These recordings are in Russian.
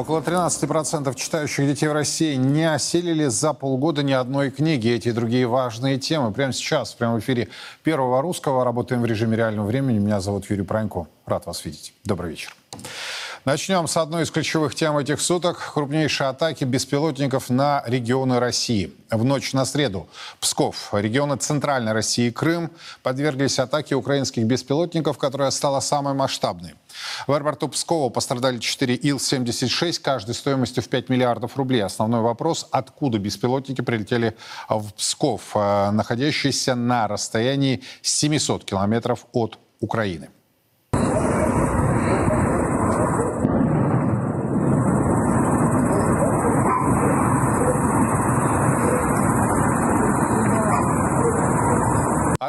Около 13% читающих детей в России не осилили за полгода ни одной книги. Эти и другие важные темы. Прямо сейчас, прямо в эфире Первого Русского. Работаем в режиме реального времени. Меня зовут Юрий Пронько. Рад вас видеть. Добрый вечер. Начнем с одной из ключевых тем этих суток. Крупнейшие атаки беспилотников на регионы России. В ночь на среду Псков, регионы Центральной России и Крым подверглись атаке украинских беспилотников, которая стала самой масштабной. В аэропорту Пскова пострадали 4 Ил-76, каждый стоимостью в 5 миллиардов рублей. Основной вопрос, откуда беспилотники прилетели в Псков, э, находящийся на расстоянии 700 километров от Украины.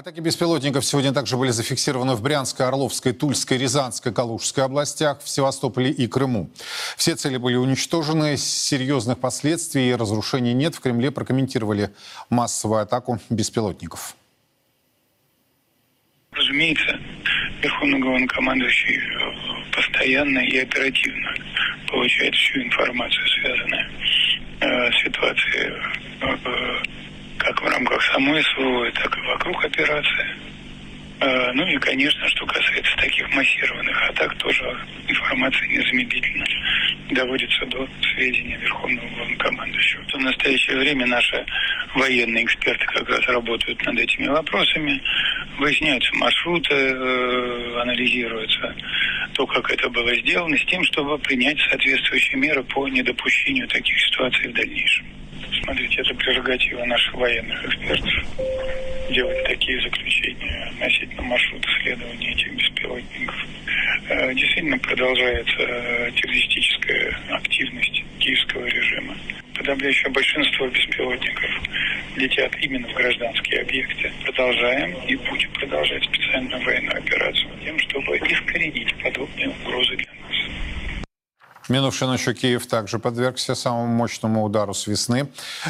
Атаки беспилотников сегодня также были зафиксированы в Брянской, Орловской, Тульской, Рязанской, Калужской областях, в Севастополе и Крыму. Все цели были уничтожены, серьезных последствий и разрушений нет. В Кремле прокомментировали массовую атаку беспилотников. Разумеется, Верховный главнокомандующий постоянно и оперативно получает всю информацию, связанную э, с ситуацией э, как в рамках самой СВО, так и вокруг операции. А, ну и, конечно, что касается таких массированных атак, тоже информация незамедлительно доводится до сведения Верховного Главнокомандующего. В настоящее время наши военные эксперты как раз работают над этими вопросами, выясняются маршруты, э, анализируется то, как это было сделано, с тем, чтобы принять соответствующие меры по недопущению таких ситуаций в дальнейшем. Смотрите, это прерогатива наших военных экспертов делать такие заключения относительно маршрута следования этих беспилотников. Э, действительно продолжается э, террористическая активность киевского режима. Подавляющее большинство беспилотников летят именно в гражданские объекты. Продолжаем и будем продолжать специальную военную операцию тем, чтобы искоренить подобные угрозы для Минувшей ночью Киев также подвергся самому мощному удару с весны.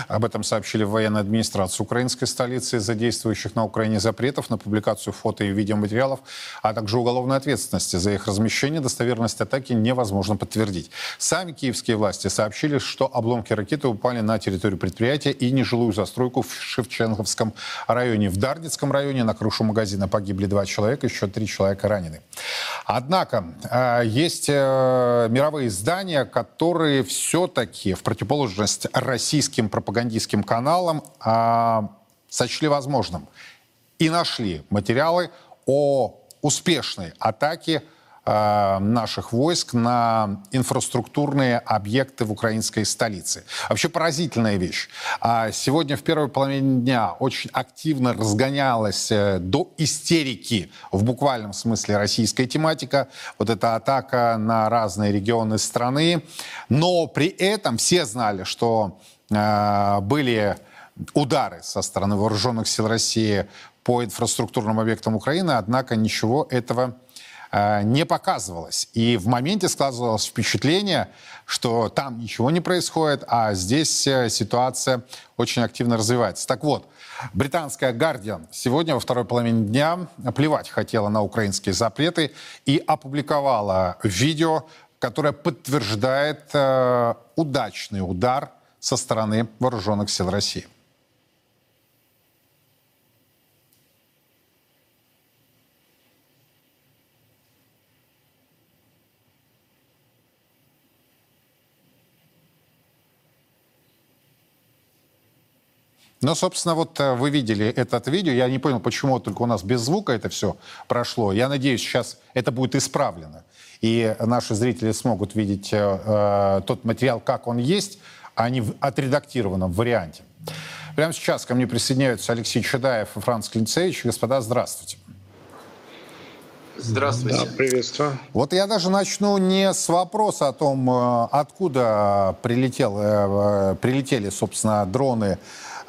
Об этом сообщили в военной администрации украинской столицы из-за действующих на Украине запретов на публикацию фото и видеоматериалов, а также уголовной ответственности за их размещение. Достоверность атаки невозможно подтвердить. Сами киевские власти сообщили, что обломки ракеты упали на территорию предприятия и нежилую застройку в Шевченковском районе. В Дардицком районе на крышу магазина погибли два человека, еще три человека ранены. Однако э, есть э, мировые издания, издания, которые все-таки в противоположность российским пропагандистским каналам э, сочли возможным. И нашли материалы о успешной атаке наших войск на инфраструктурные объекты в украинской столице. Вообще поразительная вещь. А сегодня в первой половине дня очень активно разгонялась э, до истерики в буквальном смысле российская тематика. Вот эта атака на разные регионы страны. Но при этом все знали, что э, были удары со стороны вооруженных сил России по инфраструктурным объектам Украины, однако ничего этого Э, не показывалось. И в моменте складывалось впечатление, что там ничего не происходит, а здесь э, ситуация очень активно развивается. Так вот, британская «Гардиан» сегодня во второй половине дня плевать хотела на украинские запреты и опубликовала видео, которое подтверждает э, удачный удар со стороны вооруженных сил России. Ну, собственно, вот э, вы видели этот видео. Я не понял, почему только у нас без звука это все прошло. Я надеюсь, сейчас это будет исправлено. И наши зрители смогут видеть э, э, тот материал, как он есть, а не в отредактированном варианте. Прямо сейчас ко мне присоединяются Алексей Чедаев и Франц Клинцевич. Господа, здравствуйте. Здравствуйте. Да, приветствую. Вот я даже начну не с вопроса о том, э, откуда прилетел, прилетели, собственно, дроны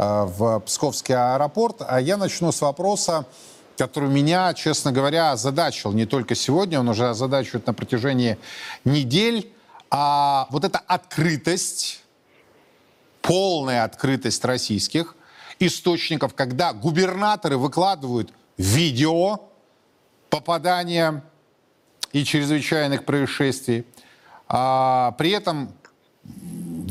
в Псковский аэропорт. А я начну с вопроса, который меня, честно говоря, озадачил не только сегодня, он уже озадачивает на протяжении недель. А вот эта открытость, полная открытость российских источников, когда губернаторы выкладывают видео попадания и чрезвычайных происшествий, а при этом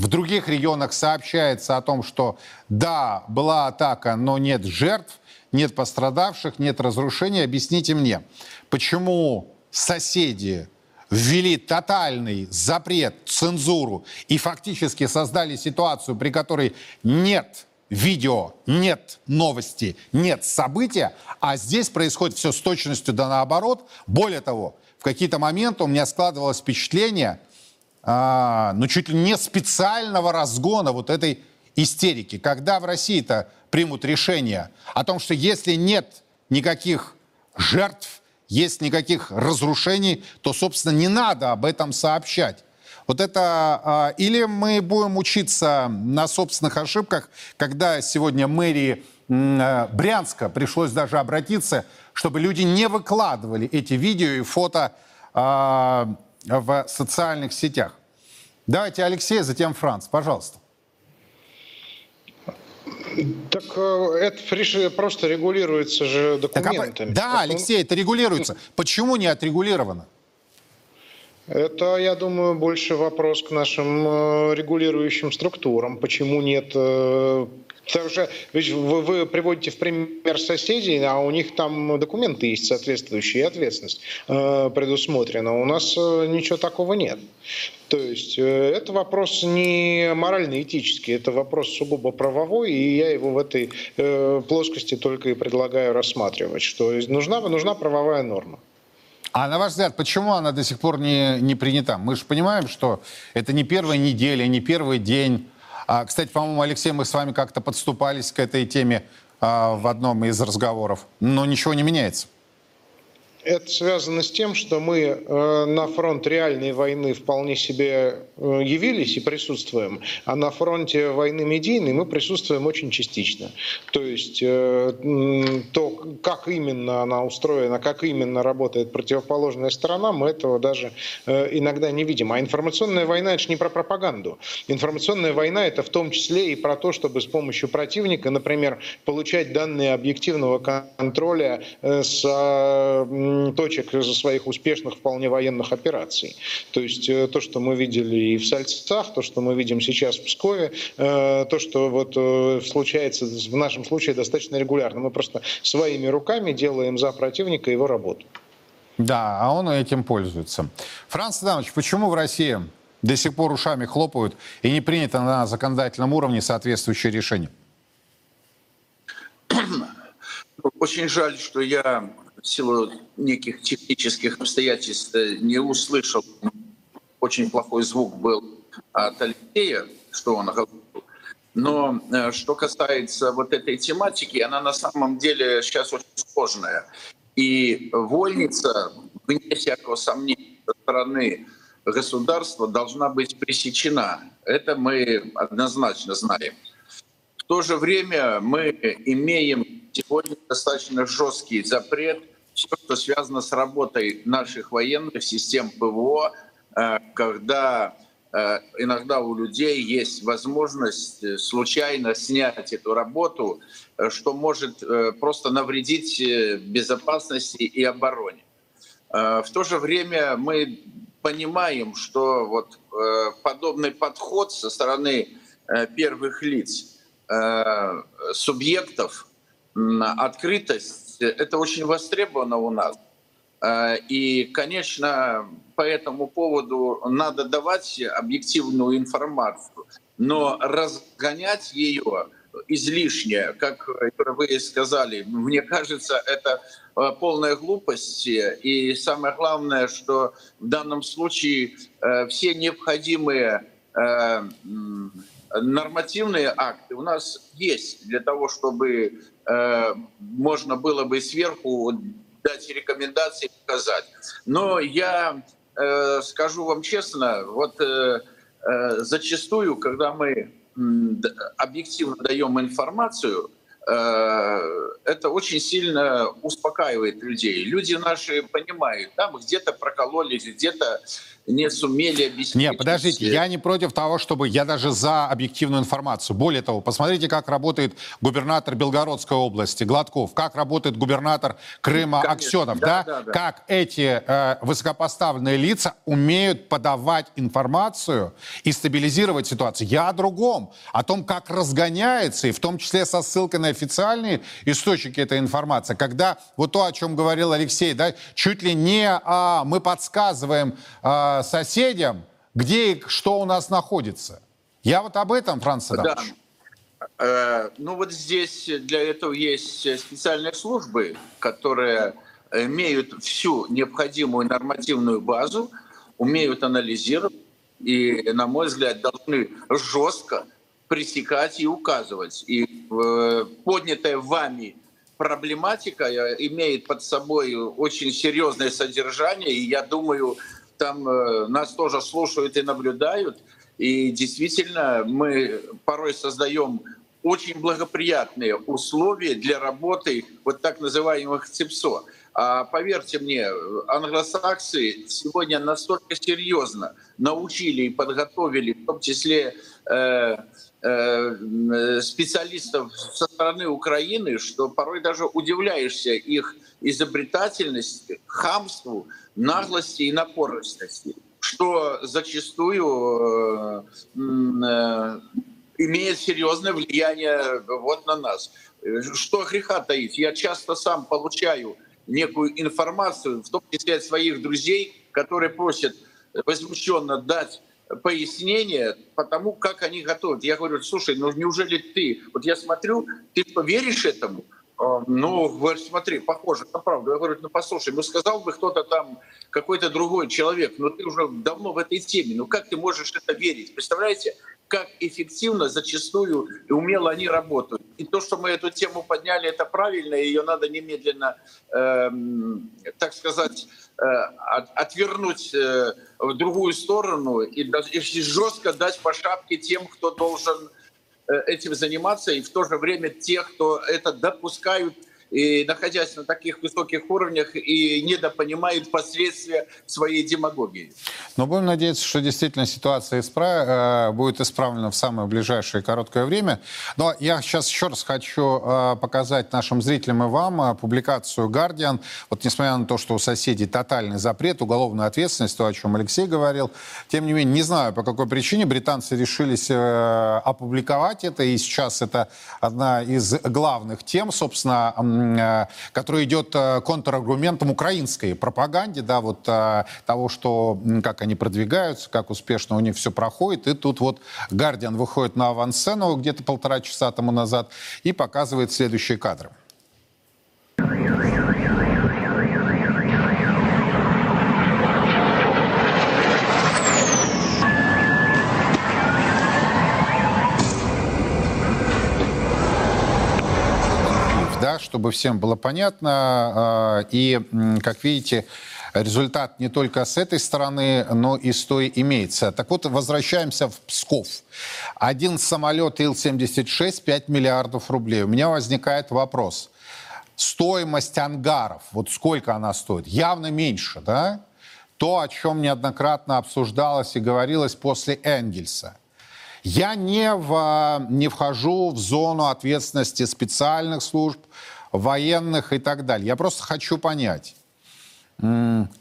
в других регионах сообщается о том, что да, была атака, но нет жертв, нет пострадавших, нет разрушений. Объясните мне, почему соседи ввели тотальный запрет, цензуру и фактически создали ситуацию, при которой нет видео, нет новости, нет события, а здесь происходит все с точностью да наоборот. Более того, в какие-то моменты у меня складывалось впечатление, а, ну чуть ли не специального разгона вот этой истерики. Когда в России-то примут решение о том, что если нет никаких жертв, есть никаких разрушений, то, собственно, не надо об этом сообщать. Вот это... А, или мы будем учиться на собственных ошибках, когда сегодня мэрии э, Брянска пришлось даже обратиться, чтобы люди не выкладывали эти видео и фото а, в социальных сетях. Давайте Алексей, затем Франц, пожалуйста. Так э, это просто регулируется же документами. Так, а, да, Алексей, это регулируется. Почему не отрегулировано? Это, я думаю, больше вопрос к нашим э, регулирующим структурам. Почему нет э, Потому что вы, вы приводите в пример соседей, а у них там документы есть соответствующие, ответственность э, предусмотрена. У нас э, ничего такого нет. То есть э, это вопрос не морально-этический, это вопрос сугубо правовой, и я его в этой э, плоскости только и предлагаю рассматривать, что нужна, нужна правовая норма. А на ваш взгляд, почему она до сих пор не, не принята? Мы же понимаем, что это не первая неделя, не первый день а, кстати, по-моему, Алексей, мы с вами как-то подступались к этой теме а, в одном из разговоров, но ничего не меняется. Это связано с тем, что мы э, на фронт реальной войны вполне себе э, явились и присутствуем, а на фронте войны медийной мы присутствуем очень частично. То есть э, то, как именно она устроена, как именно работает противоположная сторона, мы этого даже иногда не видим. А информационная война – это же не про пропаганду. Информационная война – это в том числе и про то, чтобы с помощью противника, например, получать данные объективного контроля с точек из своих успешных вполне военных операций. То есть э, то, что мы видели и в Сальцах, то, что мы видим сейчас в Пскове, э, то, что вот э, случается в нашем случае достаточно регулярно. Мы просто своими руками делаем за противника его работу. Да, а он этим пользуется. Франц Адамович, почему в России до сих пор ушами хлопают и не принято на законодательном уровне соответствующее решение? Очень жаль, что я в силу неких технических обстоятельств э, не услышал. Очень плохой звук был от Алексея, что он говорил. Но э, что касается вот этой тематики, она на самом деле сейчас очень сложная. И вольница, вне всякого сомнения, со стороны государства должна быть пресечена. Это мы однозначно знаем. В то же время мы имеем сегодня достаточно жесткий запрет все, что связано с работой наших военных систем ПВО, э, когда э, иногда у людей есть возможность э, случайно снять эту работу, что может просто навредить безопасности и обороне. В то же время мы понимаем, что вот подобный подход со стороны первых лиц, субъектов, открытость, это очень востребовано у нас. Э, и, конечно, по этому поводу надо давать объективную информацию, но разгонять ее излишне, как вы сказали, мне кажется, это э, полная глупость. И самое главное, что в данном случае э, все необходимые нормативные акты у нас есть для того, чтобы Э, можно было бы сверху дать рекомендации показать. Но я э, скажу вам честно, вот э, зачастую, когда мы объективно даем информацию, это очень сильно успокаивает людей. Люди наши понимают, там где-то прокололись, где-то не сумели обеспечить... Нет, подождите, я не против того, чтобы... Я даже за объективную информацию. Более того, посмотрите, как работает губернатор Белгородской области Гладков, как работает губернатор Крыма Конечно. Аксенов, да, да? Да, да. Как эти э, высокопоставленные лица умеют подавать информацию и стабилизировать ситуацию. Я о другом, о том, как разгоняется, и в том числе со ссылкой на официальные источники этой информации, когда вот то, о чем говорил Алексей, да, чуть ли не а, мы подсказываем а, соседям, где и что у нас находится. Я вот об этом, Франц Адамович. Да. Э, ну вот здесь для этого есть специальные службы, которые имеют всю необходимую нормативную базу, умеют анализировать и, на мой взгляд, должны жестко пресекать и указывать. И э, поднятая вами проблематика э, имеет под собой очень серьезное содержание, и я думаю, там э, нас тоже слушают и наблюдают. И действительно, мы порой создаем очень благоприятные условия для работы вот так называемых ЦИПСО. А поверьте мне, англосаксы сегодня настолько серьезно научили и подготовили, в том числе э, специалистов со стороны Украины, что порой даже удивляешься их изобретательности, хамству, наглости и напористости, что зачастую э, э, имеет серьезное влияние вот на нас. Что греха таить? Я часто сам получаю некую информацию, в том числе от своих друзей, которые просят возмущенно дать пояснение по тому, как они готовят. Я говорю, слушай, ну неужели ты, вот я смотрю, ты поверишь этому? А, ну, говорит, смотри, похоже на правду. Я говорю, ну послушай, ну сказал бы кто-то там, какой-то другой человек, но ты уже давно в этой теме, ну как ты можешь это верить? Представляете, как эффективно зачастую и умело они работают. И то, что мы эту тему подняли, это правильно, ее надо немедленно, э, так сказать, отвернуть э, в другую сторону и, и жестко дать по шапке тем, кто должен э, этим заниматься, и в то же время тех, кто это допускают и находясь на таких высоких уровнях и недопонимают последствия своей демагогии. Но будем надеяться, что действительно ситуация исправ... Э, будет исправлена в самое ближайшее короткое время. Но я сейчас еще раз хочу э, показать нашим зрителям и вам э, публикацию «Гардиан». Вот несмотря на то, что у соседей тотальный запрет, уголовная ответственность, то, о чем Алексей говорил, тем не менее, не знаю, по какой причине британцы решились опубликовать это, и сейчас это одна из главных тем, собственно, который идет э, контраргументом украинской пропаганде, да, вот э, того, что, как они продвигаются, как успешно у них все проходит. И тут вот Гардиан выходит на авансцену где-то полтора часа тому назад и показывает следующие кадры. Чтобы всем было понятно. А, и, как видите, результат не только с этой стороны, но и с той имеется. Так вот, возвращаемся в Псков. Один самолет Ил-76, 5 миллиардов рублей. У меня возникает вопрос. Стоимость ангаров, вот сколько она стоит? Явно меньше, да? То, о чем неоднократно обсуждалось и говорилось после Энгельса. Я не, в, не вхожу в зону ответственности специальных служб, военных и так далее. Я просто хочу понять,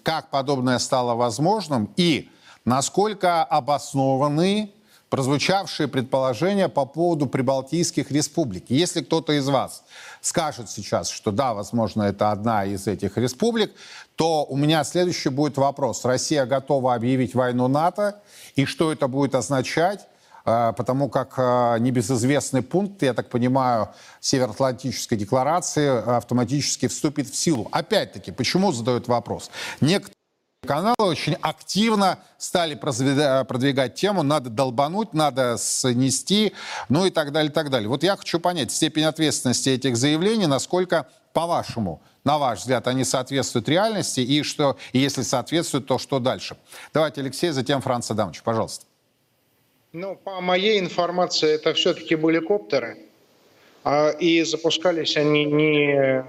как подобное стало возможным и насколько обоснованы прозвучавшие предположения по поводу прибалтийских республик. Если кто-то из вас скажет сейчас, что да, возможно, это одна из этих республик, то у меня следующий будет вопрос. Россия готова объявить войну НАТО, и что это будет означать? А, потому как а, небезызвестный пункт, я так понимаю, Североатлантической декларации автоматически вступит в силу. Опять-таки, почему задают вопрос? Некоторые каналы очень активно стали продвигать тему, надо долбануть, надо снести, ну и так далее, так далее. Вот я хочу понять степень ответственности этих заявлений, насколько, по-вашему, на ваш взгляд, они соответствуют реальности, и, что, и если соответствуют, то что дальше? Давайте, Алексей, затем Франц Адамович, пожалуйста. Ну, по моей информации, это все-таки были коптеры. А, и запускались они не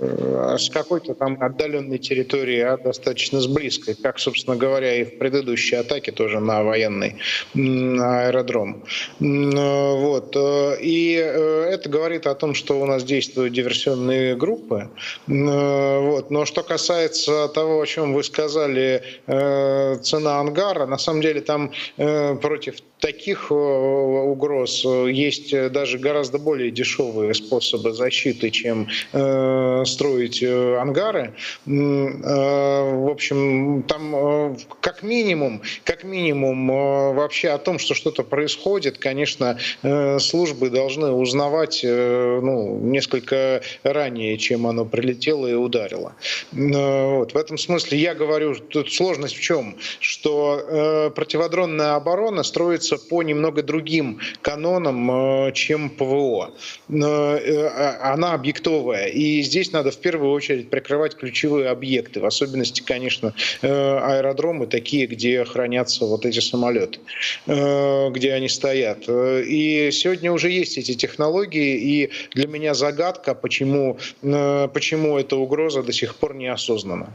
э, с какой-то там отдаленной территории, а достаточно с близкой, как, собственно говоря, и в предыдущей атаке тоже на военный аэродром. Вот. И это говорит о том, что у нас действуют диверсионные группы. Вот. Но что касается того, о чем вы сказали, цена ангара, на самом деле там против таких угроз есть даже гораздо более дешевые способы защиты, чем э, строить э, ангары. Э, в общем, там э, как минимум, как минимум э, вообще о том, что что-то происходит, конечно, э, службы должны узнавать э, ну, несколько ранее, чем оно прилетело и ударило. Э, вот. В этом смысле я говорю, тут сложность в чем? Что э, противодронная оборона строится по немного другим канонам, э, чем ПВО. Э, а, она объектовая. И здесь надо в первую очередь прикрывать ключевые объекты, в особенности, конечно, э, аэродромы, такие, где хранятся вот эти самолеты, где они стоят. И сегодня уже есть эти технологии, и для меня загадка, почему, почему эта угроза до сих пор не осознана.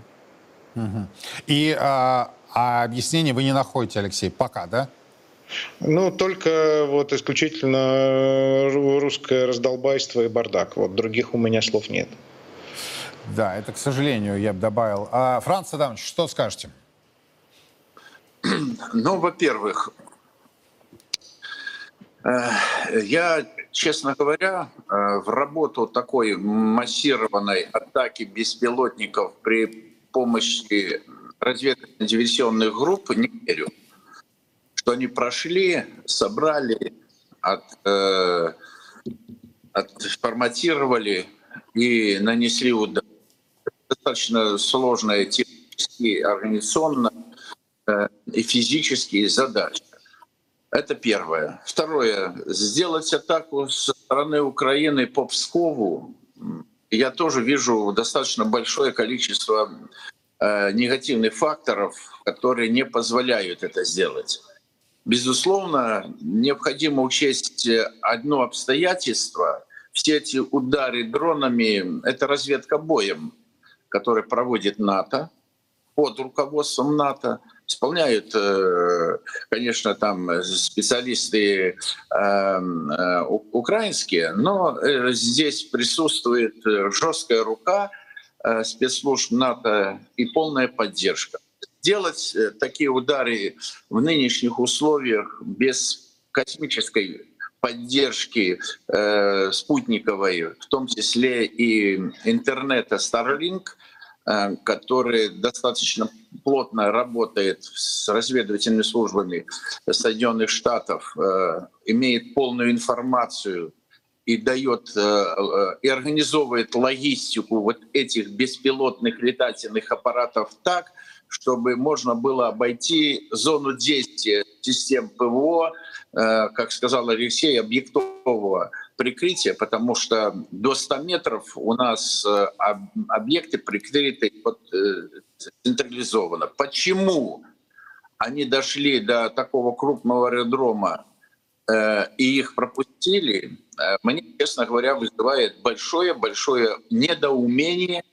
И а, а объяснение вы не находите, Алексей, пока, да? Ну, только вот исключительно русское раздолбайство и бардак. Вот других у меня слов нет. Да, это, к сожалению, я бы добавил. А, Франц Адамович, что скажете? Ну, во-первых, э, я, честно говоря, э, в работу такой массированной атаки беспилотников при помощи разведывательно-диверсионных групп не верю что они прошли, собрали, от, э, отформатировали и нанесли удар. Достаточно сложная технически, организационно э, и физические задачи. Это первое. Второе. Сделать атаку со стороны Украины по Пскову я тоже вижу достаточно большое количество э, негативных факторов, которые не позволяют это сделать. Безусловно, необходимо учесть одно обстоятельство. Все эти удары дронами — это разведка боем, который проводит НАТО под руководством НАТО. Исполняют, э, конечно, там специалисты э, э, украинские, но здесь присутствует жесткая рука спецслужб НАТО и полная поддержка делать э, такие удары в нынешних условиях без космической поддержки э, спутниковой, в том числе и интернета Starlink, э, который достаточно плотно работает с разведывательными службами Соединенных Штатов, э, имеет полную информацию и дает э, э, и организовывает логистику вот этих беспилотных летательных аппаратов так, чтобы можно было обойти зону действия систем ПВО, э, как сказал Алексей, объектового прикрытия, потому что до 100 метров у нас э, объекты прикрыты э, централизованно. Почему они дошли до такого крупного аэродрома и их пропустили, мне, честно говоря, вызывает большое-большое недоумение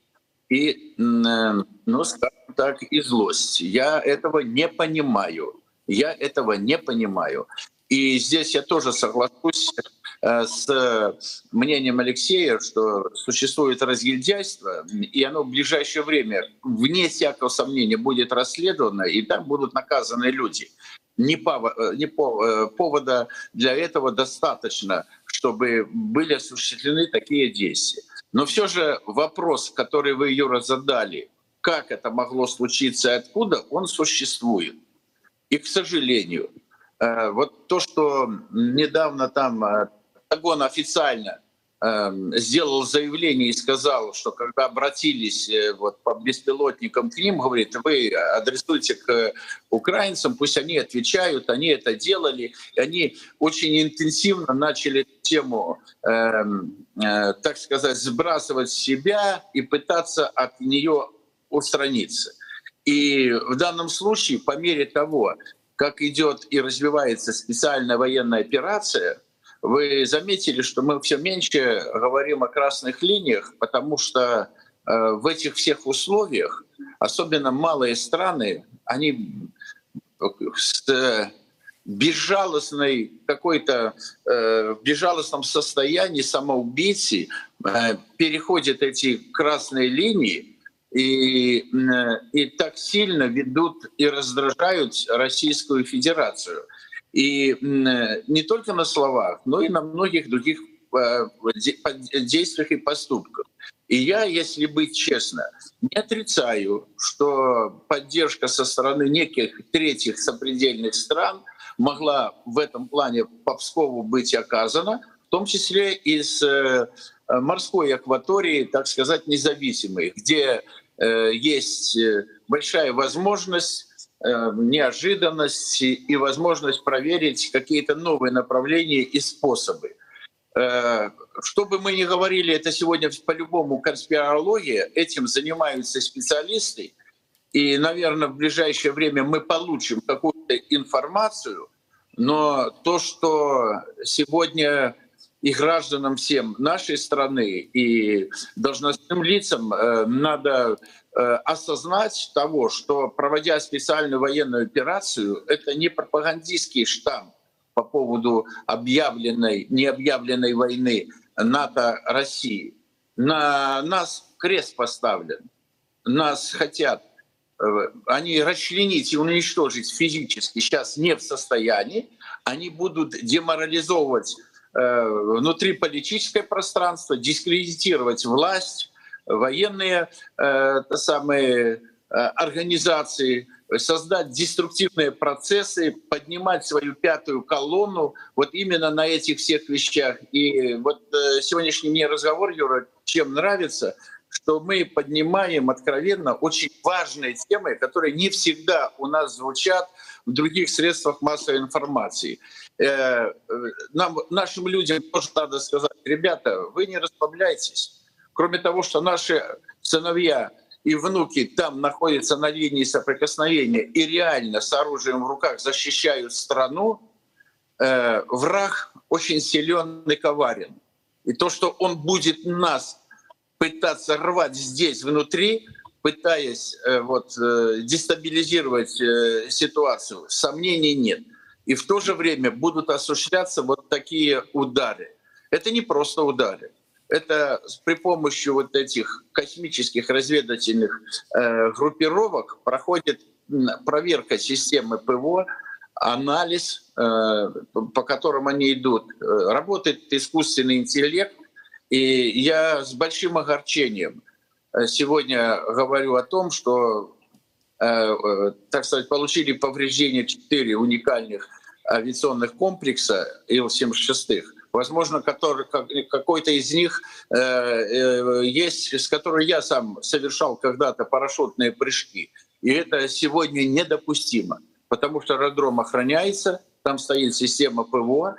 и, ну, скажем, так и злость. Я этого не понимаю. Я этого не понимаю. И здесь я тоже соглашусь э, с мнением Алексея, что существует разгильдяйство, и оно в ближайшее время, вне всякого сомнения, будет расследовано, и там будут наказаны люди. Не, повода, э, не э, повода для этого достаточно, чтобы были осуществлены такие действия. Но все же вопрос, который вы, Юра, задали, как это могло случиться и откуда, он существует. И, к сожалению, э, вот то, что недавно там э, Пентагон официально э, сделал заявление и сказал, что когда обратились вот, по беспилотникам к ним, говорит, вы адресуйте к украинцам, пусть они отвечают, они это делали, и они очень интенсивно начали тему, э, э, так сказать, сбрасывать себя и пытаться от нее устраниться. И в данном случае, по мере того, как идет и развивается специальная военная операция, вы заметили, что мы все меньше говорим о красных линиях, потому что э, в этих всех условиях, особенно малые страны, они с безжалостной какой-то э, безжалостном состоянии самоубийцы э, переходят эти красные линии и, э, и так сильно ведут и раздражают Российскую Федерацию. И э, не только на словах, но и на многих других э, действиях и поступках. И я, если быть честно, не отрицаю, что поддержка со стороны неких третьих сопредельных стран – могла в этом плане по Пскову быть оказана, в том числе из морской акватории, так сказать, независимой, где э, есть э, большая возможность неожиданность и возможность проверить какие-то новые направления и способы. Что бы мы ни говорили, это сегодня по-любому конспирология, этим занимаются специалисты, и, наверное, в ближайшее время мы получим какую-то информацию, но то, что сегодня и гражданам всем нашей страны, и должностным лицам э, надо э, осознать того, что проводя специальную военную операцию, это не пропагандистский штамп по поводу объявленной, необъявленной войны НАТО-России. На нас крест поставлен. Нас хотят Э, они расчленить и уничтожить физически сейчас не в состоянии, они будут деморализовывать э, внутриполитическое пространство, дискредитировать власть, военные э, самые э, организации, создать деструктивные процессы, поднимать свою пятую колонну вот именно на этих всех вещах. И вот э, сегодняшний мне разговор, Юра, чем нравится — что мы поднимаем откровенно очень важные темы, которые не всегда у нас звучат в других средствах массовой информации. Э, нам, нашим людям тоже надо сказать, ребята, вы не расслабляйтесь. Кроме того, что наши сыновья и внуки там находятся на линии соприкосновения и реально с оружием в руках защищают страну, э, враг очень силен и коварен. И то, что он будет нас пытаться рвать здесь внутри, пытаясь э, вот, э, дестабилизировать э, ситуацию, сомнений нет. И в то же время будут осуществляться вот такие удары. Это не просто удары. Это при помощи вот этих космических разведывательных группировок проходит проверка системы ПВО, анализ, по которым они идут. Работает искусственный интеллект, и я с большим огорчением сегодня говорю о том, что, э, э, так сказать, получили повреждения четыре уникальных авиационных комплекса Ил-76. Возможно, который, какой-то из них есть, с которой я сам совершал когда-то парашютные прыжки. И это сегодня недопустимо, потому что аэродром охраняется, там стоит система ПВО,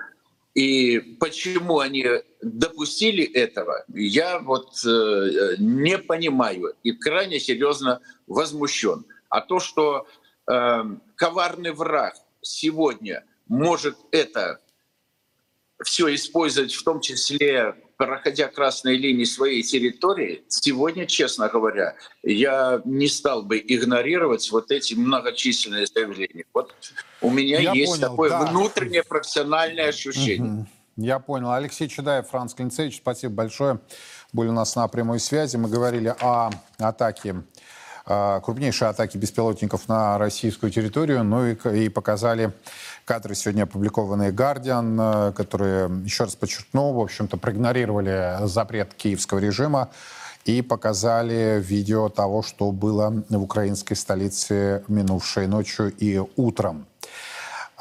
и почему они допустили этого, я вот э, не понимаю и крайне серьезно возмущен. А то, что э, коварный враг сегодня может это все использовать, в том числе проходя красные линии своей территории, сегодня, честно говоря, я не стал бы игнорировать вот эти многочисленные заявления. Вот у меня я есть понял, такое да. внутреннее профессиональное ощущение. Угу. Я понял. Алексей Чедаев, Франц Клинцевич, спасибо большое. Были у нас на прямой связи. Мы говорили о атаке крупнейшие атаки беспилотников на российскую территорию, ну и, и показали кадры, сегодня опубликованные «Гардиан», которые, еще раз подчеркну, в общем-то, проигнорировали запрет киевского режима и показали видео того, что было в украинской столице минувшей ночью и утром.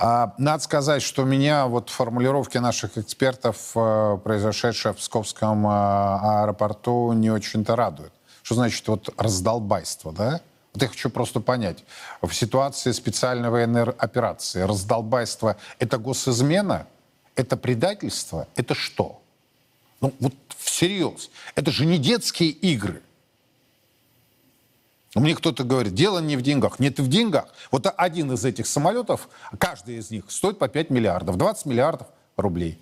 А, надо сказать, что меня вот формулировки наших экспертов, э, произошедшие в Псковском э, аэропорту, не очень-то радуют. Что значит вот раздолбайство, да? Вот я хочу просто понять. В ситуации специальной военной операции раздолбайство — это госизмена? Это предательство? Это что? Ну вот всерьез. Это же не детские игры. Мне кто-то говорит, дело не в деньгах. Нет, в деньгах. Вот один из этих самолетов, каждый из них стоит по 5 миллиардов, 20 миллиардов рублей.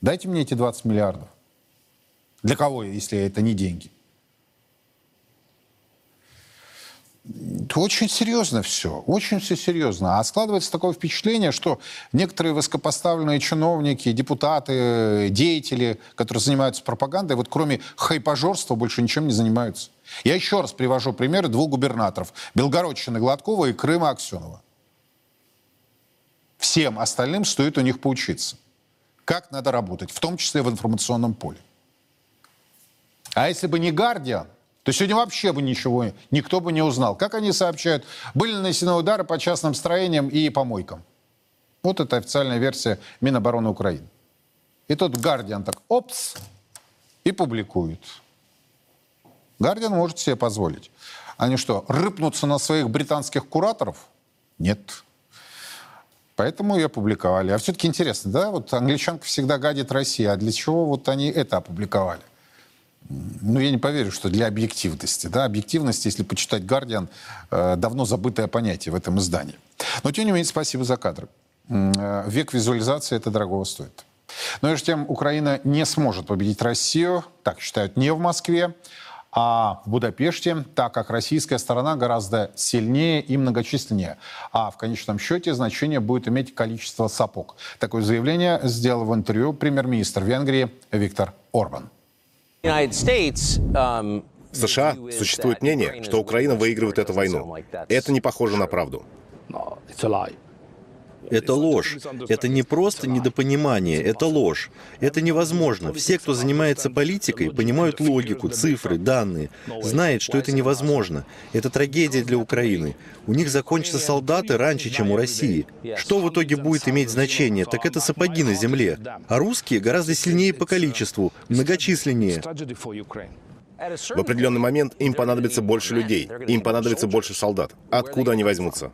Дайте мне эти 20 миллиардов. Для кого, если это не деньги? Очень серьезно все, очень все серьезно. А складывается такое впечатление, что некоторые высокопоставленные чиновники, депутаты, деятели, которые занимаются пропагандой, вот кроме хайпажорства больше ничем не занимаются. Я еще раз привожу примеры двух губернаторов. Белгородчины Гладкова и Крыма Аксенова. Всем остальным стоит у них поучиться. Как надо работать, в том числе в информационном поле. А если бы не «Гардиан», то сегодня вообще бы ничего, никто бы не узнал. Как они сообщают, были нанесены удары по частным строениям и помойкам. Вот это официальная версия Минобороны Украины. И тут Гардиан так, опс, и публикует. Гардиан может себе позволить. Они что, рыпнутся на своих британских кураторов? Нет. Поэтому и опубликовали. А все-таки интересно, да, вот англичанка всегда гадит России, а для чего вот они это опубликовали? Ну, я не поверю, что для объективности. Да? Объективность, если почитать «Гардиан», э, давно забытое понятие в этом издании. Но, тем не менее, спасибо за кадры. Э, век визуализации это дорого стоит. Но между тем, Украина не сможет победить Россию, так считают, не в Москве, а в Будапеште, так как российская сторона гораздо сильнее и многочисленнее. А в конечном счете значение будет иметь количество сапог. Такое заявление сделал в интервью премьер-министр Венгрии Виктор Орбан. Um, в США существует мнение, что Украина выигрывает эту войну. Это не похоже на правду. Это ложь. Это не просто недопонимание, это ложь. Это невозможно. Все, кто занимается политикой, понимают логику, цифры, данные, знают, что это невозможно. Это трагедия для Украины. У них закончатся солдаты раньше, чем у России. Что в итоге будет иметь значение, так это сапоги на земле. А русские гораздо сильнее по количеству, многочисленнее. В определенный момент им понадобится больше людей, им понадобится больше солдат. Откуда они возьмутся?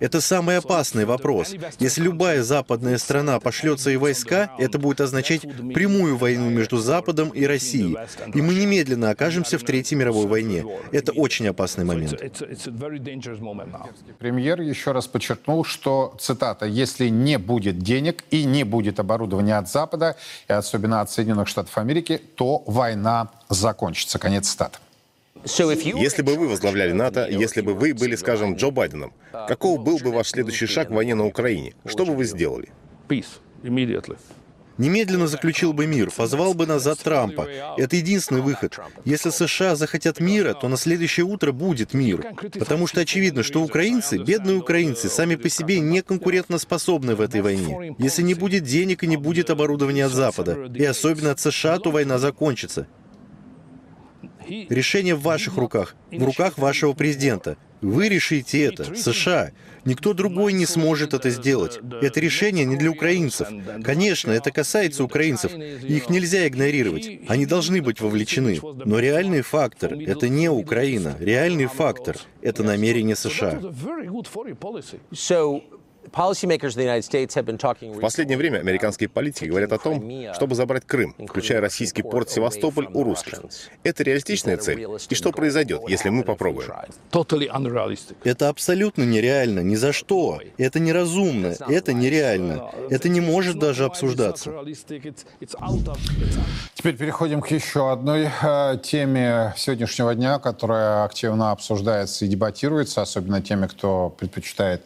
Это самый опасный вопрос. Если любая западная страна пошлет свои войска, это будет означать прямую войну между Западом и Россией. И мы немедленно окажемся в Третьей мировой войне. Это очень опасный момент. Премьер еще раз подчеркнул, что, цитата, «если не будет денег и не будет оборудования от Запада, и особенно от Соединенных Штатов Америки, то война закончится». Конец цитаты. Если бы вы возглавляли НАТО, если бы вы были, скажем, Джо Байденом, каков был бы ваш следующий шаг в войне на Украине? Что бы вы сделали? Немедленно заключил бы мир, позвал бы назад Трампа. Это единственный выход. Если США захотят мира, то на следующее утро будет мир. Потому что очевидно, что украинцы, бедные украинцы, сами по себе не конкурентоспособны в этой войне. Если не будет денег и не будет оборудования от Запада, и особенно от США, то война закончится. Решение в ваших руках, в руках вашего президента. Вы решите это, США. Никто другой не сможет это сделать. Это решение не для украинцев. Конечно, это касается украинцев. Их нельзя игнорировать. Они должны быть вовлечены. Но реальный фактор — это не Украина. Реальный фактор — это намерение США. В последнее время американские политики говорят о том, чтобы забрать Крым, включая российский порт Севастополь у русских. Это реалистичная цель? И что произойдет, если мы попробуем? Это абсолютно нереально, ни за что. Это неразумно, это нереально. Это не может даже обсуждаться. Теперь переходим к еще одной э, теме сегодняшнего дня, которая активно обсуждается и дебатируется, особенно теми, кто предпочитает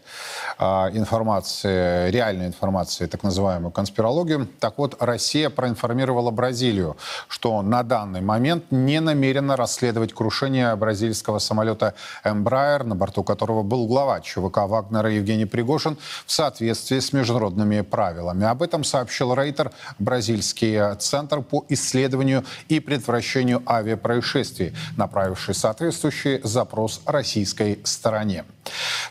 э, информации, реальной информации, так называемую конспирологию. Так вот, Россия проинформировала Бразилию, что на данный момент не намерена расследовать крушение бразильского самолета Embraer, на борту которого был глава ЧВК Вагнера Евгений Пригожин, в соответствии с международными правилами. Об этом сообщил Рейтер, бразильский центр по исследованию и предотвращению авиапроисшествий, направивший соответствующий запрос российской стороне.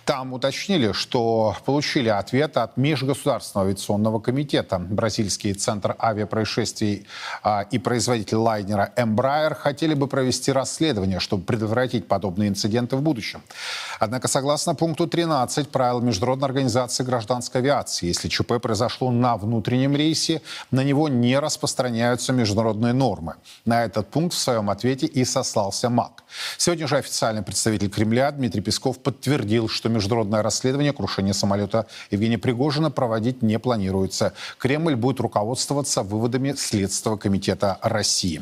Там уточнили, что получили ответ от Межгосударственного авиационного комитета. Бразильский центр авиапроисшествий а, и производитель лайнера Embraer хотели бы провести расследование, чтобы предотвратить подобные инциденты в будущем. Однако, согласно пункту 13 правил Международной организации гражданской авиации, если ЧП произошло на внутреннем рейсе, на него не распространяются международные нормы. На этот пункт в своем ответе и сослался МАК. Сегодня же официальный представитель Кремля Дмитрий Песков подтвердил, подтвердил, что международное расследование крушения самолета Евгения Пригожина проводить не планируется. Кремль будет руководствоваться выводами Следственного комитета России.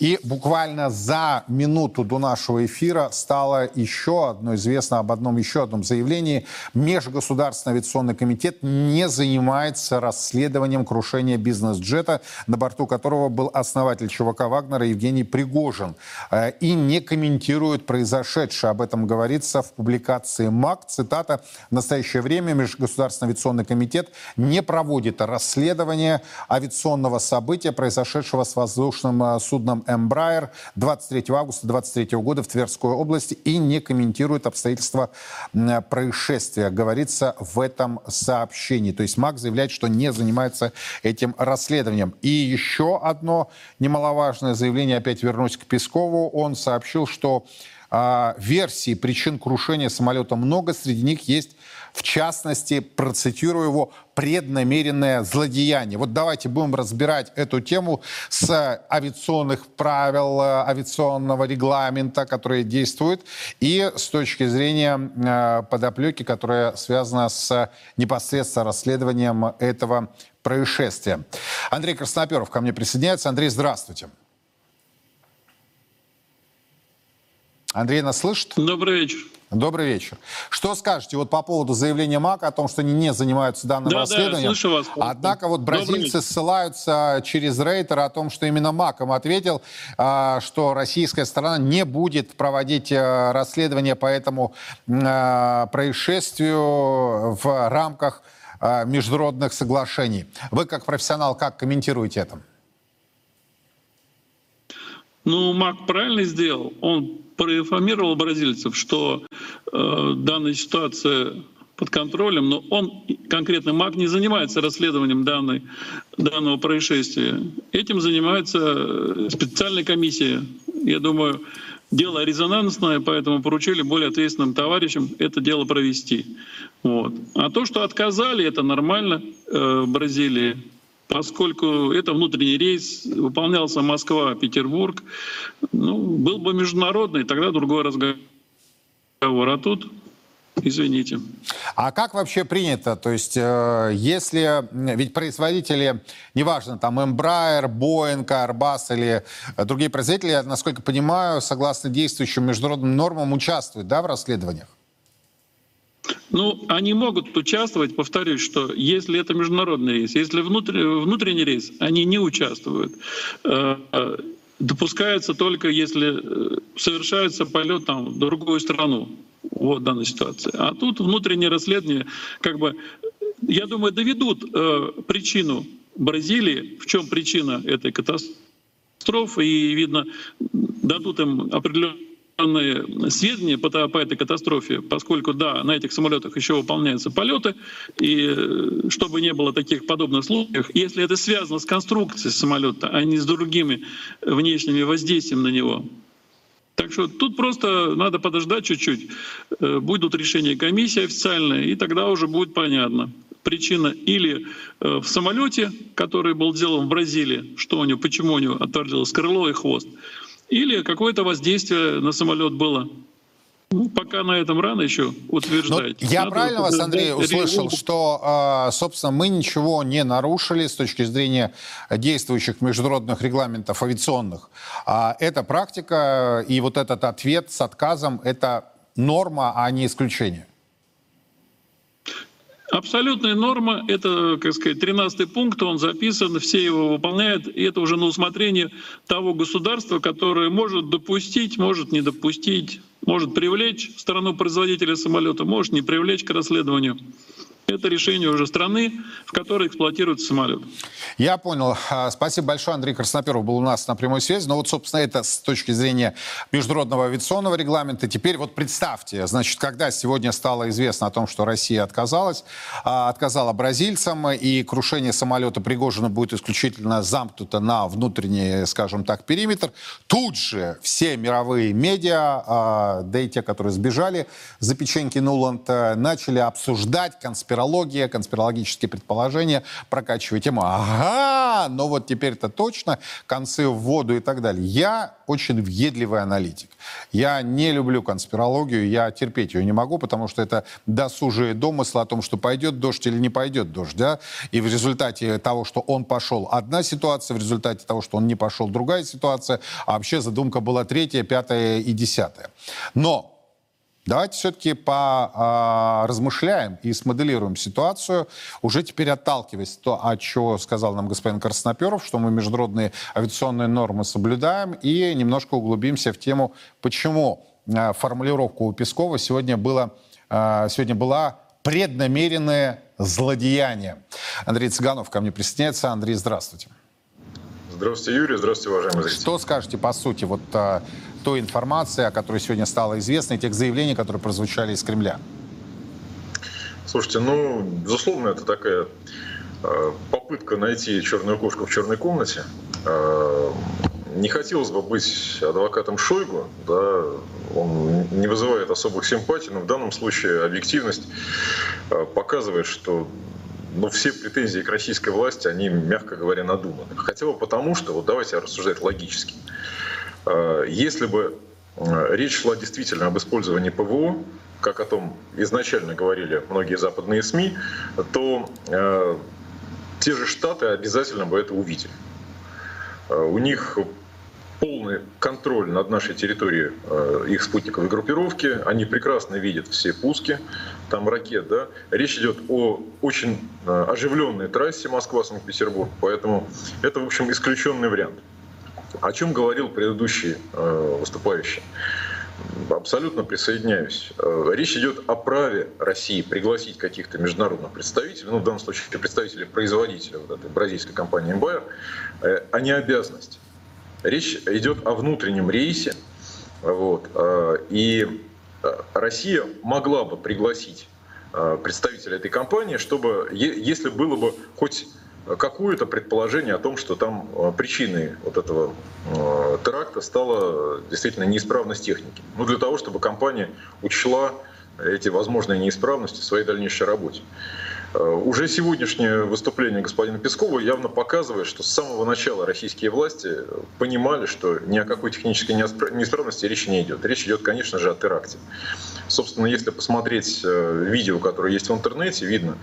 И буквально за минуту до нашего эфира стало еще одно известно об одном еще одном заявлении. Межгосударственный авиационный комитет не занимается расследованием крушения бизнес-джета, на борту которого был основатель ЧВК Вагнера Евгений Пригожин. Э, и не комментирует произошедшее. Об этом говорится в публикации МАК. Цитата. В настоящее время Межгосударственный авиационный комитет не проводит расследование авиационного события, произошедшего с воздушным э, судном «Эмбрайер» 23 августа 2023 года в Тверской области и не комментирует обстоятельства происшествия. Говорится в этом сообщении. То есть МАК заявляет, что не занимается этим расследованием. И еще одно немаловажное заявление, опять вернусь к Пескову. Он сообщил, что э, версий причин крушения самолета много. Среди них есть в частности, процитирую его, преднамеренное злодеяние. Вот давайте будем разбирать эту тему с авиационных правил, авиационного регламента, которые действуют, и с точки зрения э, подоплеки, которая связана с непосредственно расследованием этого происшествия. Андрей Красноперов ко мне присоединяется. Андрей, здравствуйте. Андрей нас слышит? Добрый вечер. Добрый вечер. Что скажете вот по поводу заявления МАКа о том, что они не занимаются данным да, расследованием? Да, слышу вас. Однако вот бразильцы ссылаются через Рейтера о том, что именно МАК им ответил, а, что российская сторона не будет проводить э, расследование по этому э, происшествию в рамках э, международных соглашений. Вы как профессионал как комментируете это? Ну, МАК правильно сделал. Он проинформировал бразильцев, что э, данная ситуация под контролем, но он, конкретно МАК, не занимается расследованием данной, данного происшествия. Этим занимается э, специальная комиссия. Я думаю, дело резонансное, поэтому поручили более ответственным товарищам это дело провести. Вот. А то, что отказали, это нормально э, в Бразилии поскольку это внутренний рейс, выполнялся Москва-Петербург, ну, был бы международный, тогда другой разговор. А тут Извините. А как вообще принято? То есть, э, если... Ведь производители, неважно, там, Embraer, Boeing, Airbus или другие производители, насколько понимаю, согласно действующим международным нормам, участвуют, да, в расследованиях? Ну, они могут участвовать, повторюсь, что если это международный рейс, если внутренний рейс, они не участвуют. Э, допускается только если э, совершается полет там, в другую страну. Вот данная ситуация. А тут внутреннее расследование, как бы, я думаю, доведут э, причину Бразилии, в чем причина этой катастрофы, и, видно, дадут им определенные сведения по, по этой катастрофе, поскольку, да, на этих самолетах еще выполняются полеты, и э, чтобы не было таких подобных случаев, если это связано с конструкцией самолета, а не с другими внешними воздействием на него, так что тут просто надо подождать чуть-чуть. Э, будут решения комиссии официальные, и тогда уже будет понятно. Причина или э, в самолете, который был сделан в Бразилии, что у него, почему у него отвалилось крыло и хвост, или какое-то воздействие на самолет было. Ну, пока на этом рано еще утверждать. Но я Надо правильно вас, Андрей, услышал, что, а, собственно, мы ничего не нарушили с точки зрения действующих международных регламентов авиационных. А эта практика и вот этот ответ с отказом – это норма, а не исключение. Абсолютная норма, это, как сказать, 13 пункт, он записан, все его выполняют, и это уже на усмотрение того государства, которое может допустить, может не допустить, может привлечь страну производителя самолета, может не привлечь к расследованию. Это решение уже страны, в которой эксплуатируется самолет. Я понял. А, спасибо большое. Андрей Красноперов был у нас на прямой связи. Но вот, собственно, это с точки зрения международного авиационного регламента. Теперь вот представьте, значит, когда сегодня стало известно о том, что Россия отказалась, а, отказала бразильцам, и крушение самолета Пригожина будет исключительно замкнуто на внутренний, скажем так, периметр, тут же все мировые медиа, а, да и те, которые сбежали за печеньки Нуланд, начали обсуждать конспирацию конспирология, конспирологические предположения, прокачивать тему. Ага, но вот теперь-то точно, концы в воду и так далее. Я очень въедливый аналитик. Я не люблю конспирологию, я терпеть ее не могу, потому что это досужие домыслы о том, что пойдет дождь или не пойдет дождь. Да? И в результате того, что он пошел, одна ситуация, в результате того, что он не пошел, другая ситуация. А вообще задумка была третья, пятая и десятая. Но Давайте все-таки поразмышляем а, и смоделируем ситуацию, уже теперь отталкиваясь то, о чем сказал нам господин Красноперов, что мы международные авиационные нормы соблюдаем, и немножко углубимся в тему, почему а, формулировка у Пескова сегодня, было, а, сегодня была преднамеренное злодеяние. Андрей Цыганов ко мне присоединяется. Андрей, здравствуйте. Здравствуйте, Юрий. Здравствуйте, уважаемые зрители. Что скажете по сути вот той информации, о которой сегодня стало известно, и тех заявлений, которые прозвучали из Кремля? Слушайте, ну, безусловно, это такая э, попытка найти черную кошку в черной комнате. Э, не хотелось бы быть адвокатом Шойгу, да, он не вызывает особых симпатий, но в данном случае объективность э, показывает, что ну, все претензии к российской власти, они, мягко говоря, надуманы. Хотя бы потому, что, вот давайте рассуждать логически. Э, если бы э, речь шла действительно об использовании ПВО, как о том изначально говорили многие западные СМИ, то э, те же Штаты обязательно бы это увидели. У них полный контроль над нашей территорией их спутниковой группировки. Они прекрасно видят все пуски там ракет. Да? Речь идет о очень оживленной трассе Москва-Санкт-Петербург, поэтому это, в общем, исключенный вариант. О чем говорил предыдущий э, выступающий? Абсолютно присоединяюсь. Э, речь идет о праве России пригласить каких-то международных представителей, ну, в данном случае представителей производителя вот этой бразильской компании Embraer, э, а не обязанность. Речь идет о внутреннем рейсе, вот, и Россия могла бы пригласить представителя этой компании, чтобы, если было бы хоть какое-то предположение о том, что там э, причиной вот этого э, теракта стала действительно неисправность техники. Ну, для того, чтобы компания учла эти возможные неисправности в своей дальнейшей работе. Э, уже сегодняшнее выступление господина Пескова явно показывает, что с самого начала российские власти понимали, что ни о какой технической неисправности речи не идет. Речь идет, конечно же, о теракте. Собственно, если посмотреть э, видео, которое есть в интернете, видно,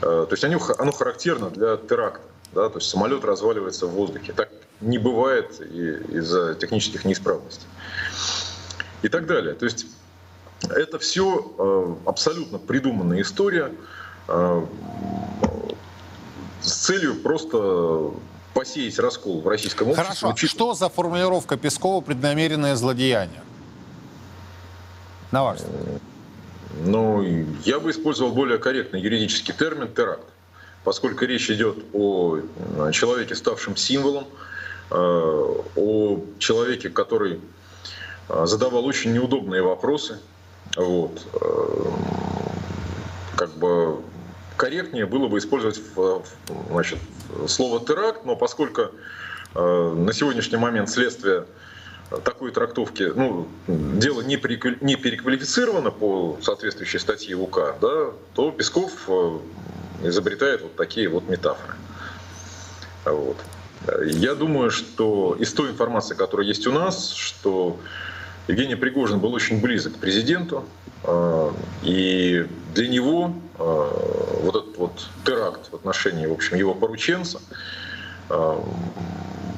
э, то есть оно характерно для теракта. Да, то есть самолет разваливается в воздухе. Так не бывает из-за технических неисправностей. И так далее. То есть это все абсолютно придуманная история, с целью просто посеять раскол в российском обществе. Хорошо. Учит... Что за формулировка Пескова «преднамеренное злодеяние»? На ваш взгляд. Ну, я бы использовал более корректный юридический термин «теракт», поскольку речь идет о человеке, ставшем символом, э, о человеке, который э, задавал очень неудобные вопросы. Вот. Как бы корректнее было бы использовать значит, слово теракт, но поскольку э, на сегодняшний момент следствие такой трактовки, ну, дело не, переквалифицировано по соответствующей статье УК, да, то Песков э, изобретает вот такие вот метафоры. Вот. Я думаю, что из той информации, которая есть у нас, что Евгений Пригожин был очень близок к президенту, э, и для него э, вот этот вот теракт в отношении, в общем, его порученца э,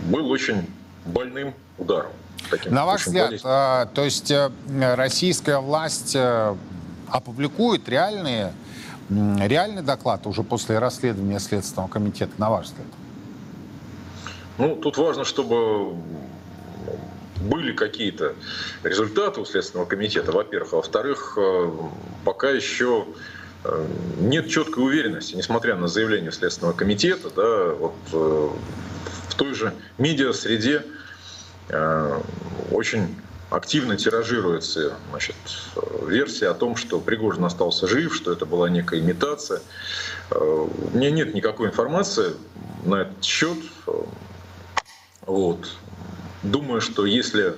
был очень больным ударом. Таким На ваш взгляд, а, то есть российская власть опубликует реальные, реальный доклад уже после расследования Следственного комитета, на ваш взгляд? Ну, тут важно, чтобы были какие-то результаты у Следственного комитета, во-первых. А во-вторых, э, пока еще э, нет четкой уверенности, несмотря на заявление Следственного комитета, да, вот, э, в той же медиа-среде очень активно тиражируется значит, версия о том, что Пригожин остался жив, что это была некая имитация. У меня нет никакой информации на этот счет. Вот. Думаю, что если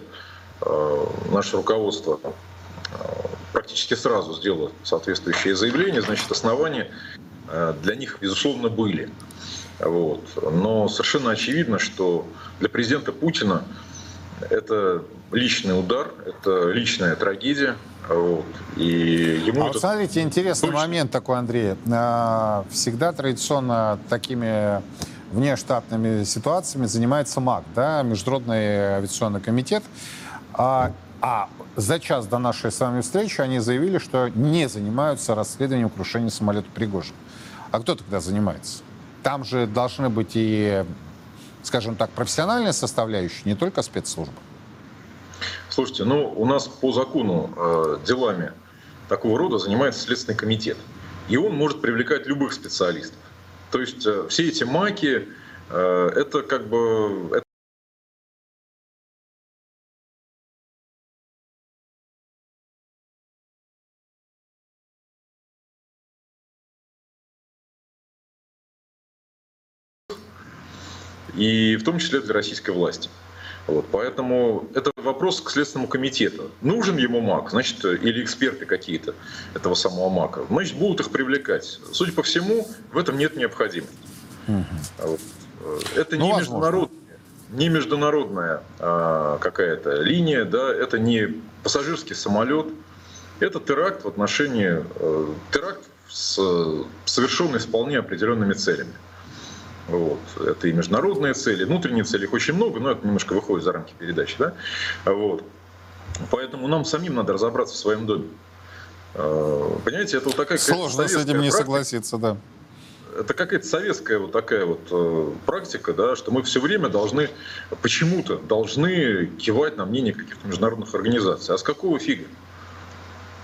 э, наше руководство э, практически сразу сделала соответствующее заявление, значит, основания для них, безусловно, были. Вот. Но совершенно очевидно, что для президента Путина это личный удар, это личная трагедия. Вот. И ему а вот смотрите, интересный точно... момент такой, Андрей. А, всегда традиционно такими внештатными ситуациями занимается МАК, да, Международный авиационный комитет. А, а за час до нашей с вами встречи они заявили, что не занимаются расследованием крушения самолета Пригожина. А кто тогда занимается? Там же должны быть и, скажем так, профессиональная составляющая, не только спецслужбы. Слушайте, ну у нас по закону э, делами такого рода занимается Следственный комитет. И он может привлекать любых специалистов. То есть э, все эти маки, э, это как бы и в том числе для российской власти. Вот, поэтому это вопрос к Следственному комитету. Нужен ему МАК, значит, или эксперты какие-то этого самого МАКа, значит, будут их привлекать. Судя по всему, в этом нет необходимости. Угу. Это ну, не, международная, не международная а, какая-то линия, да, это не пассажирский самолет, это теракт в отношении, а, теракт с, совершенный с вполне определенными целями. Вот. Это и международные цели, внутренние цели, их очень много, но это немножко выходит за рамки передачи. Да? Вот. Поэтому нам самим надо разобраться в своем доме. А, понимаете, это вот такая... Сложно с этим не практика. согласиться, да. Это какая-то советская вот такая вот э, практика, да, что мы все время должны, почему-то должны кивать на мнение каких-то международных организаций. А с какого фига?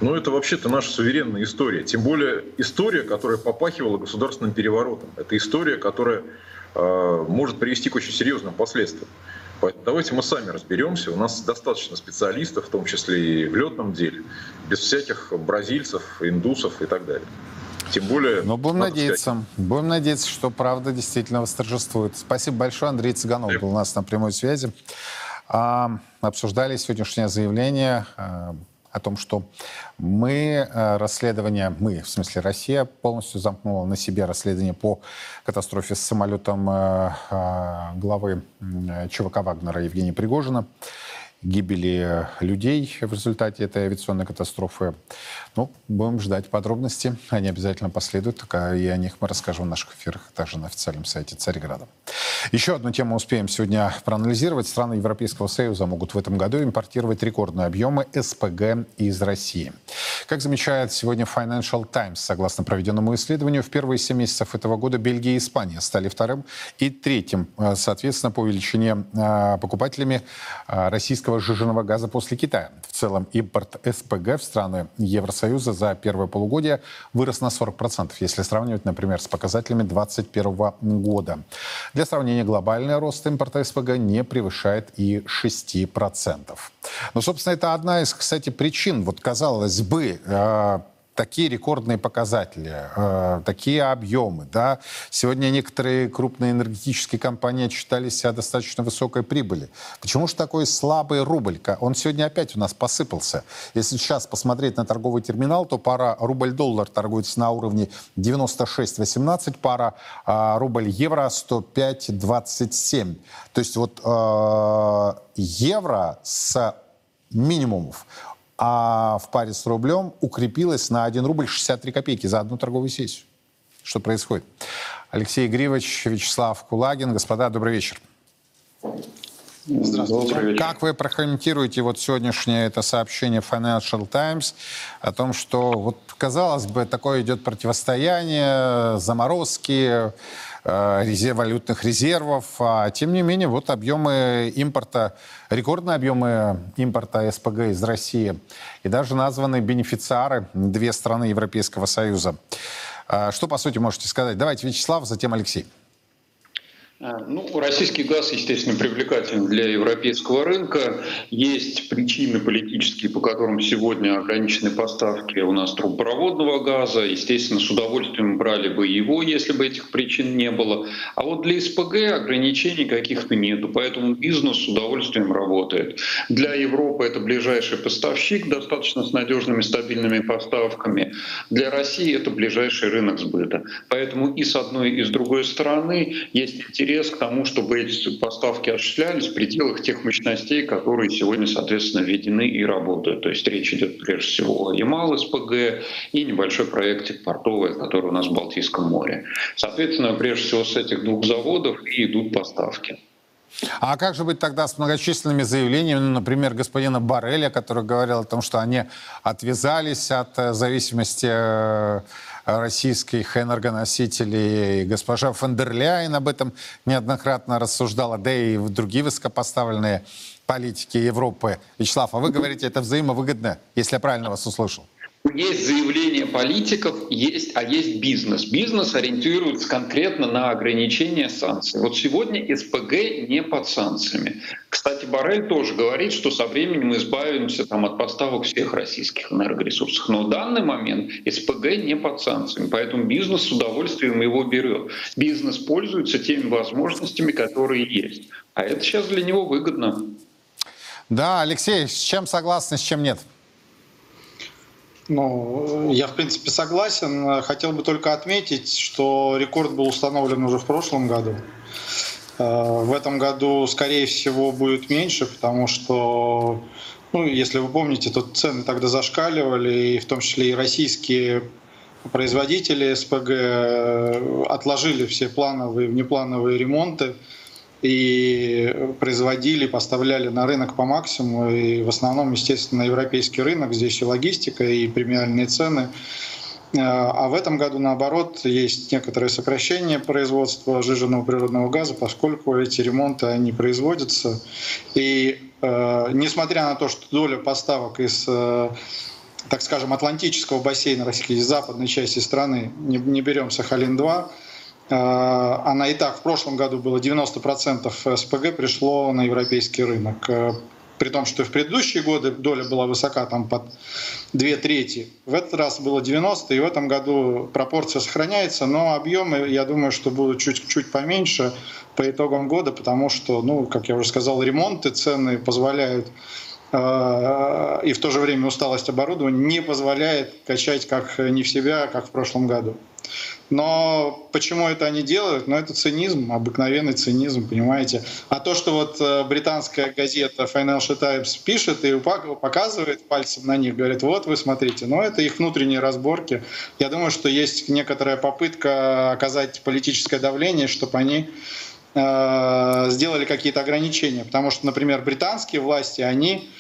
Но это вообще-то наша суверенная история. Тем более история, которая попахивала государственным переворотом. Это история, которая э, может привести к очень серьезным последствиям. Поэтому давайте мы сами разберемся. У нас достаточно специалистов, в том числе и в летном деле, без всяких бразильцев, индусов и так далее. Тем более... Но будем надеяться, сказать... будем надеяться, что правда действительно восторжествует. Спасибо большое. Андрей Цыганов был у нас на прямой связи. А, обсуждали сегодняшнее заявление а, о том, что мы э, расследование, мы, в смысле Россия, полностью замкнула на себе расследование по катастрофе с самолетом э, э, главы ЧВК Вагнера Евгения Пригожина гибели людей в результате этой авиационной катастрофы. Ну, будем ждать подробности. Они обязательно последуют, и о них мы расскажем в наших эфирах, также на официальном сайте Царьграда. Еще одну тему успеем сегодня проанализировать. Страны Европейского Союза могут в этом году импортировать рекордные объемы СПГ из России. Как замечает сегодня Financial Times, согласно проведенному исследованию, в первые 7 месяцев этого года Бельгия и Испания стали вторым и третьим, э, соответственно, по величине э, покупателями э, российского сжиженного газа после Китая. В целом импорт СПГ в страны Евросоюза за первое полугодие вырос на 40%, если сравнивать, например, с показателями 2021 года. Для сравнения, глобальный рост импорта СПГ не превышает и 6%. Ну, собственно, это одна из, кстати, причин. Вот, казалось бы, э, такие рекордные показатели, э, такие объемы. Да? Сегодня некоторые крупные энергетические компании отчитали себя достаточно высокой прибыли. Почему же такой слабый рубль? Он сегодня опять у нас посыпался. Если сейчас посмотреть на торговый терминал, то пара рубль-доллар торгуется на уровне 96.18, пара э, рубль-евро 105.27. То есть вот э, евро с минимумов а в паре с рублем укрепилась на 1 рубль 63 копейки за одну торговую сессию. Что происходит? Алексей Гривович, Вячеслав Кулагин. Господа, добрый вечер. Здравствуйте. Как вы прокомментируете вот сегодняшнее это сообщение Financial Times о том, что вот казалось бы такое идет противостояние, заморозки, резерв, валютных резервов. А тем не менее, вот объемы импорта, рекордные объемы импорта СПГ из России. И даже названы бенефициары, две страны Европейского Союза. А что, по сути, можете сказать? Давайте Вячеслав, затем Алексей. А, ну, российский газ, естественно, привлекателен для европейского рынка. Есть причины политические, по которым сегодня ограничены поставки у нас трубопроводного газа. Естественно, с удовольствием брали бы его, если бы этих причин не было. А вот для СПГ ограничений каких-то нету, поэтому бизнес с удовольствием работает. Для Европы это ближайший поставщик, достаточно с надежными, стабильными поставками. Для России это ближайший рынок сбыта. Поэтому и с одной, и с другой стороны есть интерес интерес к тому, чтобы эти поставки осуществлялись в пределах тех мощностей, которые сегодня, соответственно, введены и работают. То есть речь идет прежде всего о Ямал-СПГ и небольшой проект портовый, который у нас в Балтийском море. Соответственно, прежде всего с этих двух заводов и идут поставки. А как же быть тогда с многочисленными заявлениями, ну, например, господина Барреля, который говорил о том, что они отвязались от э, зависимости э, российских энергоносителей. Госпожа Фандерляйн об этом неоднократно рассуждала, да и другие высокопоставленные политики Европы. Вячеслав, а вы говорите, это взаимовыгодно, если я правильно вас услышал? Есть заявления политиков, есть, а есть бизнес. Бизнес ориентируется конкретно на ограничение санкций. Вот сегодня СПГ не под санкциями. Кстати, Барель тоже говорит, что со временем мы избавимся там, от поставок всех российских энергоресурсов. Но в данный момент СПГ не под санкциями, поэтому бизнес с удовольствием его берет. Бизнес пользуется теми возможностями, которые есть. А это сейчас для него выгодно. Да, Алексей, с чем согласны, с чем нет? Ну, я, в принципе, согласен. Хотел бы только отметить, что рекорд был установлен уже в прошлом году. Э, в этом году, скорее всего, будет меньше, потому что, ну, если вы помните, то цены тогда зашкаливали, и в том числе и российские производители СПГ э, отложили все плановые и внеплановые ремонты и производили, поставляли на рынок по максимуму, и в основном, естественно, на европейский рынок, здесь и логистика, и премиальные цены. А в этом году, наоборот, есть некоторое сокращение производства сжиженного природного газа, поскольку эти ремонты, они производятся. И э, несмотря на то, что доля поставок из э, так скажем, Атлантического бассейна России, западной части страны, не, не берем Сахалин-2, Э, она и так в прошлом году было 90% СПГ пришло на европейский рынок. Э, при том, что в предыдущие годы доля была высока, там под две трети. В этот раз было 90, и в этом году пропорция сохраняется, но объемы, я думаю, что будут чуть-чуть поменьше по итогам года, потому что, ну, как я уже сказал, ремонты, цены позволяют э, и в то же время усталость оборудования не позволяет качать как не в себя, как в прошлом году. Но почему это они делают? Ну, это цинизм, обыкновенный цинизм, понимаете. А то, что вот э, британская газета Financial Times пишет и показывает пальцем на них, говорит, вот вы смотрите, ну, это их внутренние разборки. Я думаю, что есть некоторая попытка оказать политическое давление, чтобы они э, сделали какие-то ограничения. Потому что, например, британские власти, они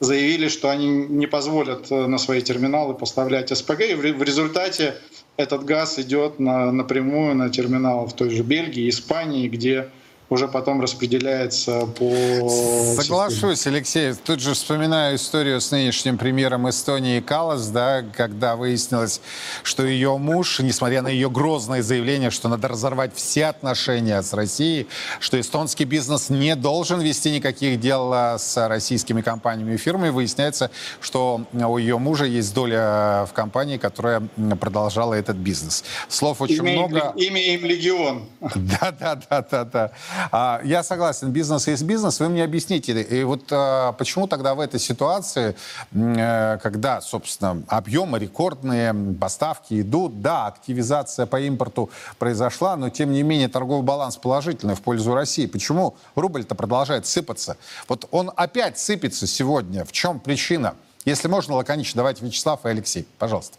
заявили, что они не позволят э, на свои терминалы поставлять СПГ, и в результате этот газ идет на, напрямую на терминалы в той же Бельгии, Испании, где уже потом распределяется по... Соглашусь, Алексей. Тут же вспоминаю историю с нынешним премьером Эстонии Калас, да, когда выяснилось, что ее муж, несмотря на ее грозное заявление, что надо разорвать все отношения с Россией, что эстонский бизнес не должен вести никаких дел а, с российскими компаниями и фирмами, выясняется, что у ее мужа есть доля в компании, которая продолжала этот бизнес. Слов очень имя много. Им, имя им легион. Да, да, да, да, да. А, я согласен, бизнес есть бизнес. Вы мне объясните, и вот а, почему тогда в этой ситуации, э, когда, собственно, объемы рекордные, поставки идут, да, активизация по импорту произошла, но тем не менее торговый баланс положительный в пользу России. Почему рубль-то продолжает сыпаться? Вот он опять сыпется сегодня. В чем причина? Если можно, лаконично, давайте Вячеслав и Алексей, пожалуйста.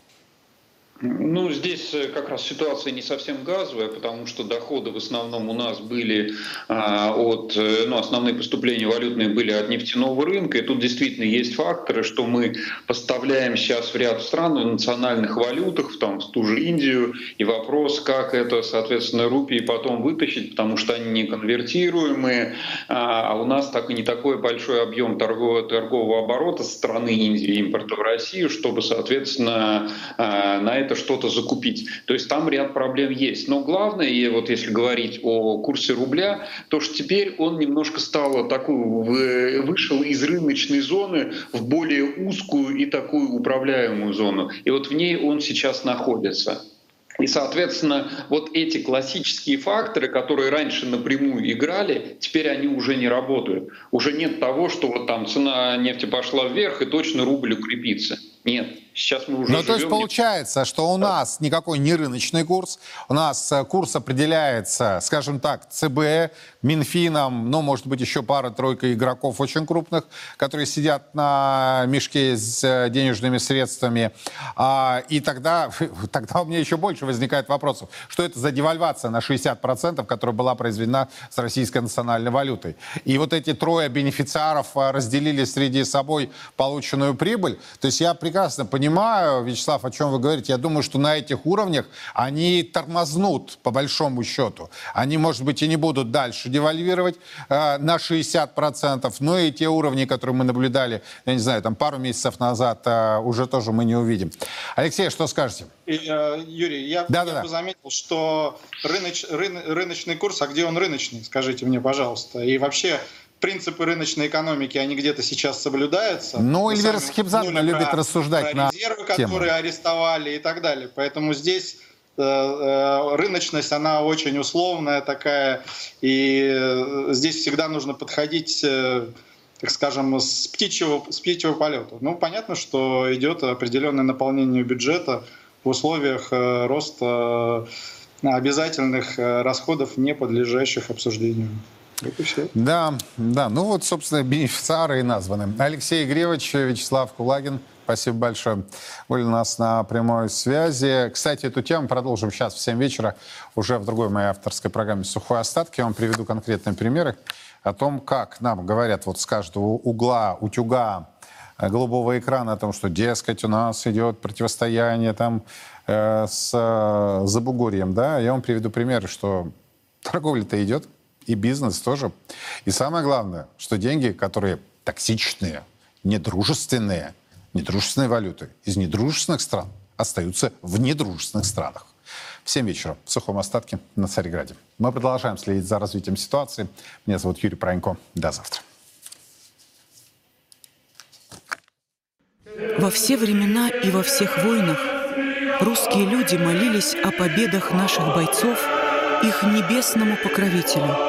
Ну, здесь э, как раз ситуация не совсем газовая, потому что доходы в основном у нас были а, от, э, ну, основные поступления валютные были от нефтяного рынка, и тут действительно есть факторы, что мы поставляем сейчас в ряд стран в национальных валютах, в, там, в ту же Индию, и вопрос, как это, соответственно, рупии потом вытащить, потому что они не конвертируемые, а, а у нас так и не такой большой объем торгового, торгового оборота со стороны Индии импорта в Россию, чтобы, соответственно, а, на это это что-то закупить. То есть там ряд проблем есть. Но главное, и вот если говорить о курсе рубля, то что теперь он немножко стал такой, вышел из рыночной зоны в более узкую и такую управляемую зону. И вот в ней он сейчас находится. И, соответственно, вот эти классические факторы, которые раньше напрямую играли, теперь они уже не работают. Уже нет того, что вот там цена нефти пошла вверх и точно рубль укрепится. Нет. Сейчас мы уже Ну, то есть получается, что у нас никакой не рыночный курс, у нас э, курс определяется, скажем так, ЦБ, Минфином, ну, может быть, еще пара-тройка игроков очень крупных, которые сидят на мешке с э, денежными средствами. А, и тогда, тогда у меня еще больше возникает вопросов. Что это за девальвация на 60%, которая была произведена с российской национальной валютой? И вот эти трое бенефициаров э, разделили среди собой полученную прибыль. То есть я прекрасно понимаю, понимаю, Вячеслав, о чем вы говорите. Я думаю, что на этих уровнях они тормознут, по большому счету. Они, может быть, и не будут дальше девальвировать э, на 60%, но и те уровни, которые мы наблюдали, я не знаю, там пару месяцев назад, э, уже тоже мы не увидим. Алексей, что скажете? Э, Юрий, я, да, я да, бы заметил, что рыноч, рын, рыночный курс, а где он рыночный, скажите мне, пожалуйста. И вообще принципы рыночной экономики, они где-то сейчас соблюдаются. Ну, Эльвира Схибзадна любит рассуждать про на резервы, тему. которые арестовали и так далее. Поэтому здесь э, э, рыночность, она очень условная такая, и э, здесь всегда нужно подходить так скажем, с птичьего, с птичьего полета. Ну, понятно, что идет определенное наполнение бюджета в условиях роста обязательных расходов, не подлежащих обсуждению. Да, да. Ну вот, собственно, бенефициары и названы. Алексей Гревич, Вячеслав Кулагин. Спасибо большое. Были у нас на прямой связи. Кстати, эту тему продолжим сейчас в 7 вечера уже в другой моей авторской программе «Сухой остаток». Я вам приведу конкретные примеры о том, как нам говорят вот с каждого угла, утюга, э, голубого экрана о том, что, дескать, у нас идет противостояние там э, с э, Забугорьем, да, я вам приведу примеры, что торговля-то идет, и бизнес тоже. И самое главное, что деньги, которые токсичные, недружественные, недружественные валюты из недружественных стран остаются в недружественных странах. В 7 вечера в сухом остатке на Царьграде. Мы продолжаем следить за развитием ситуации. Меня зовут Юрий Пронько. До завтра. Во все времена и во всех войнах русские люди молились о победах наших бойцов их небесному покровителю –